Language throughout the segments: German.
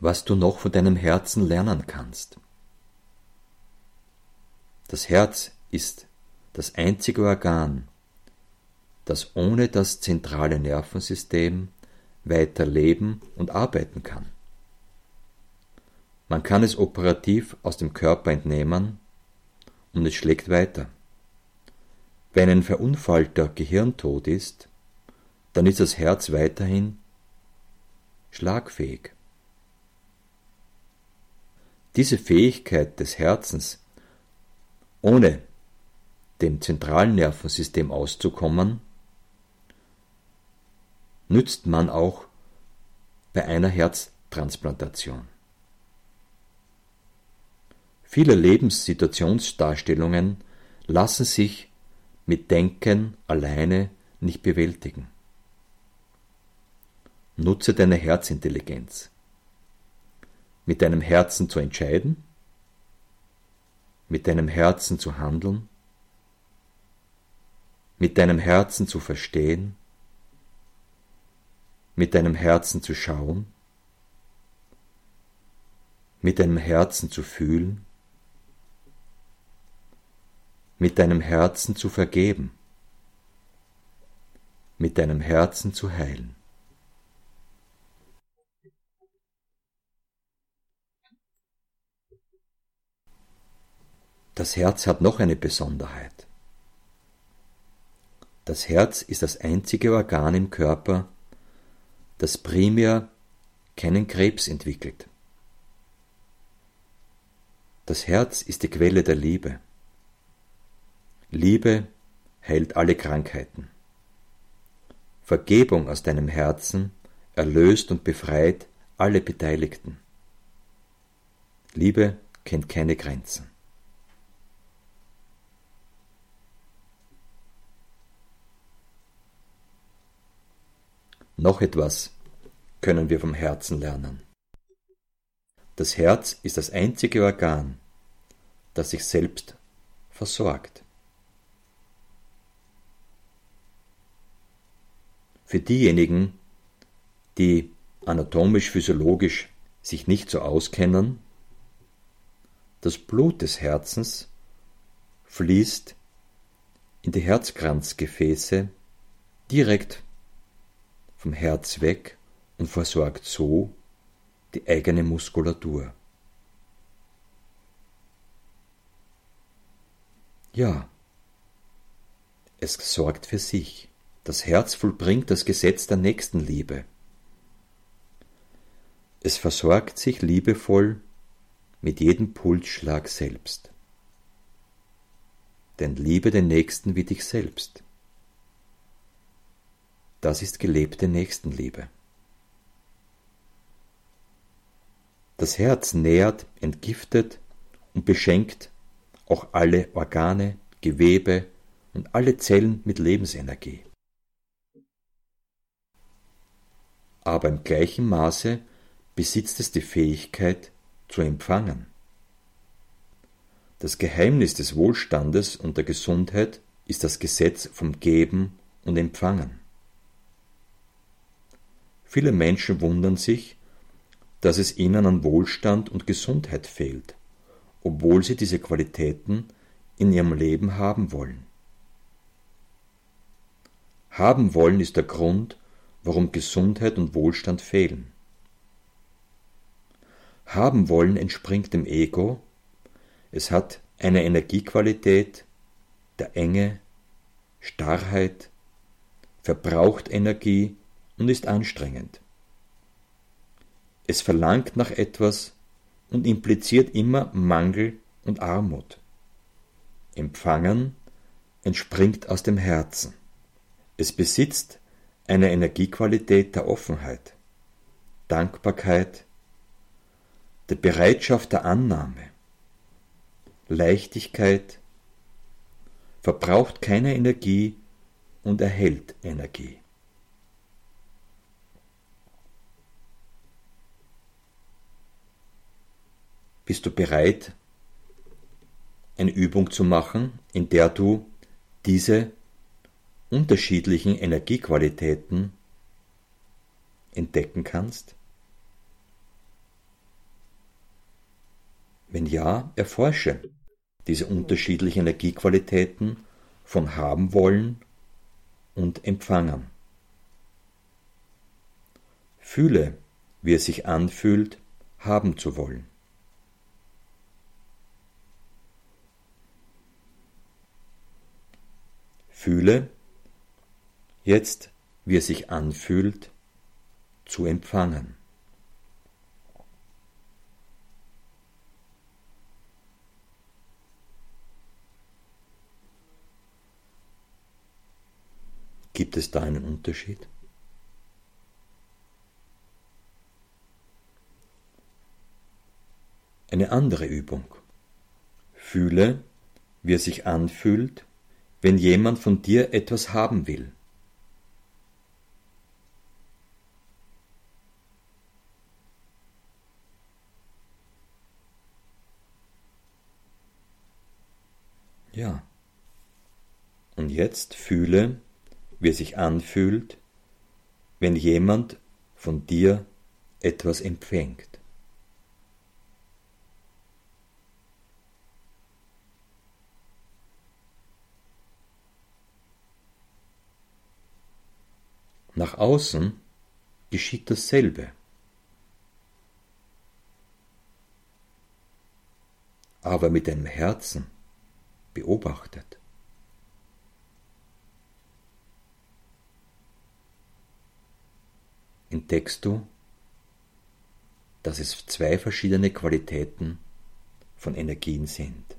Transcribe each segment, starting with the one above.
was du noch von deinem Herzen lernen kannst. Das Herz ist das einzige Organ, das ohne das zentrale Nervensystem weiter leben und arbeiten kann. Man kann es operativ aus dem Körper entnehmen und es schlägt weiter. Wenn ein verunfallter Gehirntod ist, dann ist das Herz weiterhin schlagfähig. Diese Fähigkeit des Herzens, ohne dem zentralen Nervensystem auszukommen, nützt man auch bei einer Herztransplantation. Viele Lebenssituationsdarstellungen lassen sich mit Denken alleine nicht bewältigen. Nutze deine Herzintelligenz. Mit deinem Herzen zu entscheiden, mit deinem Herzen zu handeln, mit deinem Herzen zu verstehen, mit deinem Herzen zu schauen, mit deinem Herzen zu fühlen, mit deinem Herzen zu vergeben, mit deinem Herzen zu heilen. Das Herz hat noch eine Besonderheit. Das Herz ist das einzige Organ im Körper, das primär keinen Krebs entwickelt. Das Herz ist die Quelle der Liebe. Liebe heilt alle Krankheiten. Vergebung aus deinem Herzen erlöst und befreit alle Beteiligten. Liebe kennt keine Grenzen. Noch etwas können wir vom Herzen lernen. Das Herz ist das einzige Organ, das sich selbst versorgt. Für diejenigen, die anatomisch-physiologisch sich nicht so auskennen, das Blut des Herzens fließt in die Herzkranzgefäße direkt vom Herz weg und versorgt so die eigene Muskulatur. Ja, es sorgt für sich. Das Herz vollbringt das Gesetz der Nächstenliebe. Es versorgt sich liebevoll mit jedem Pulsschlag selbst. Denn liebe den Nächsten wie dich selbst. Das ist gelebte Nächstenliebe. Das Herz nährt, entgiftet und beschenkt auch alle Organe, Gewebe und alle Zellen mit Lebensenergie. aber im gleichen Maße besitzt es die Fähigkeit zu empfangen. Das Geheimnis des Wohlstandes und der Gesundheit ist das Gesetz vom Geben und Empfangen. Viele Menschen wundern sich, dass es ihnen an Wohlstand und Gesundheit fehlt, obwohl sie diese Qualitäten in ihrem Leben haben wollen. Haben wollen ist der Grund, warum Gesundheit und Wohlstand fehlen. Haben wollen entspringt dem Ego, es hat eine Energiequalität der Enge, Starrheit, verbraucht Energie und ist anstrengend. Es verlangt nach etwas und impliziert immer Mangel und Armut. Empfangen entspringt aus dem Herzen. Es besitzt eine Energiequalität der Offenheit, Dankbarkeit, der Bereitschaft der Annahme, Leichtigkeit, verbraucht keine Energie und erhält Energie. Bist du bereit, eine Übung zu machen, in der du diese unterschiedlichen Energiequalitäten entdecken kannst? Wenn ja, erforsche diese unterschiedlichen Energiequalitäten von haben wollen und empfangen. Fühle, wie es sich anfühlt, haben zu wollen. Fühle jetzt, wie es sich anfühlt, zu empfangen. Gibt es da einen Unterschied? Eine andere Übung. Fühle, wie es sich anfühlt, wenn jemand von dir etwas haben will. Ja. Und jetzt fühle, wie es sich anfühlt, wenn jemand von dir etwas empfängt. Nach außen geschieht dasselbe. Aber mit deinem Herzen beobachtet. entdeckst du, dass es zwei verschiedene Qualitäten von Energien sind.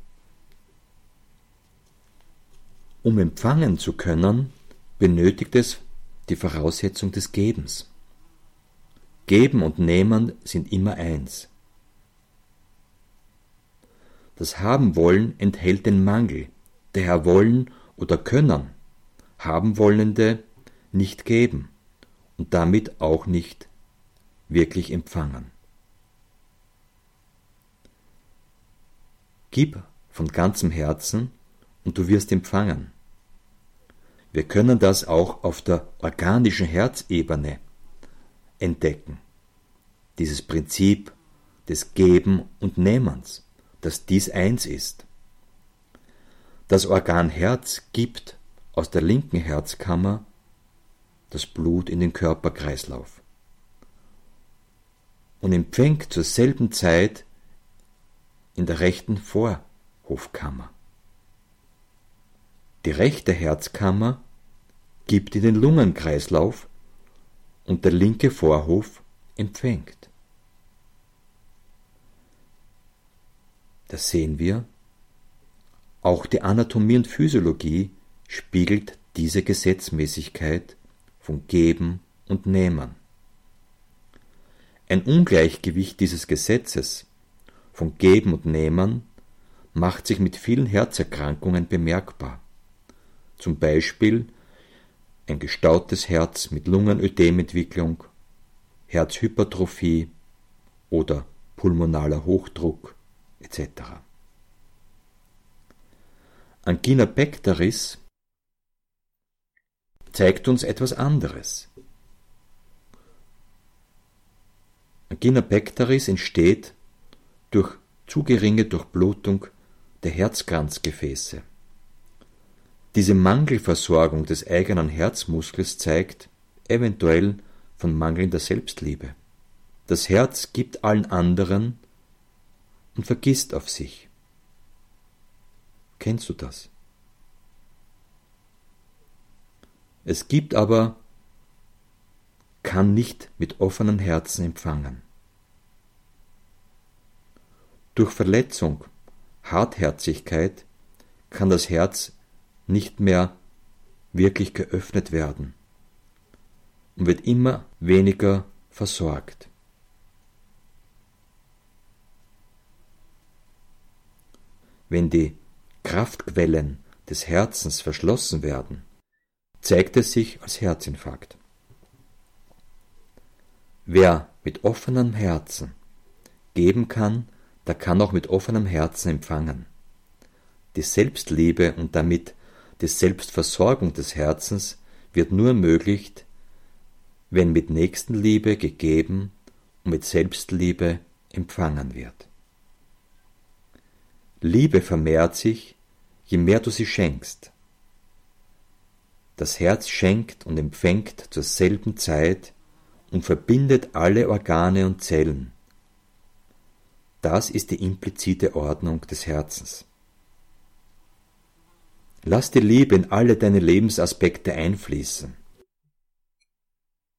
Um empfangen zu können, benötigt es die Voraussetzung des Gebens. Geben und Nehmen sind immer eins. Das Haben wollen enthält den Mangel, daher wollen oder können haben wollende nicht geben und damit auch nicht wirklich empfangen. Gib von ganzem Herzen und du wirst empfangen. Wir können das auch auf der organischen Herzebene entdecken. Dieses Prinzip des Geben und Nehmens, dass dies eins ist. Das Organ Herz gibt aus der linken Herzkammer das Blut in den Körperkreislauf und empfängt zur selben Zeit in der rechten Vorhofkammer. Die rechte Herzkammer gibt in den Lungenkreislauf und der linke Vorhof empfängt. Das sehen wir. Auch die Anatomie und Physiologie spiegelt diese Gesetzmäßigkeit von Geben und Nehmen. Ein Ungleichgewicht dieses Gesetzes von Geben und Nehmen macht sich mit vielen Herzerkrankungen bemerkbar. Zum Beispiel ein gestautes Herz mit Lungenödementwicklung, Herzhypertrophie oder pulmonaler Hochdruck etc. Angina pectoris zeigt uns etwas anderes. Angina pectoris entsteht durch zu geringe Durchblutung der Herzkranzgefäße. Diese Mangelversorgung des eigenen Herzmuskels zeigt eventuell von mangelnder Selbstliebe. Das Herz gibt allen anderen und vergisst auf sich. Kennst du das? Es gibt aber, kann nicht mit offenem Herzen empfangen. Durch Verletzung, Hartherzigkeit kann das Herz nicht mehr wirklich geöffnet werden und wird immer weniger versorgt. Wenn die Kraftquellen des Herzens verschlossen werden, zeigt es sich als Herzinfarkt. Wer mit offenem Herzen geben kann, der kann auch mit offenem Herzen empfangen. Die Selbstliebe und damit die Selbstversorgung des Herzens wird nur ermöglicht, wenn mit Nächstenliebe gegeben und mit Selbstliebe empfangen wird. Liebe vermehrt sich, je mehr du sie schenkst. Das Herz schenkt und empfängt zur selben Zeit und verbindet alle Organe und Zellen. Das ist die implizite Ordnung des Herzens. Lass die Liebe in alle deine Lebensaspekte einfließen.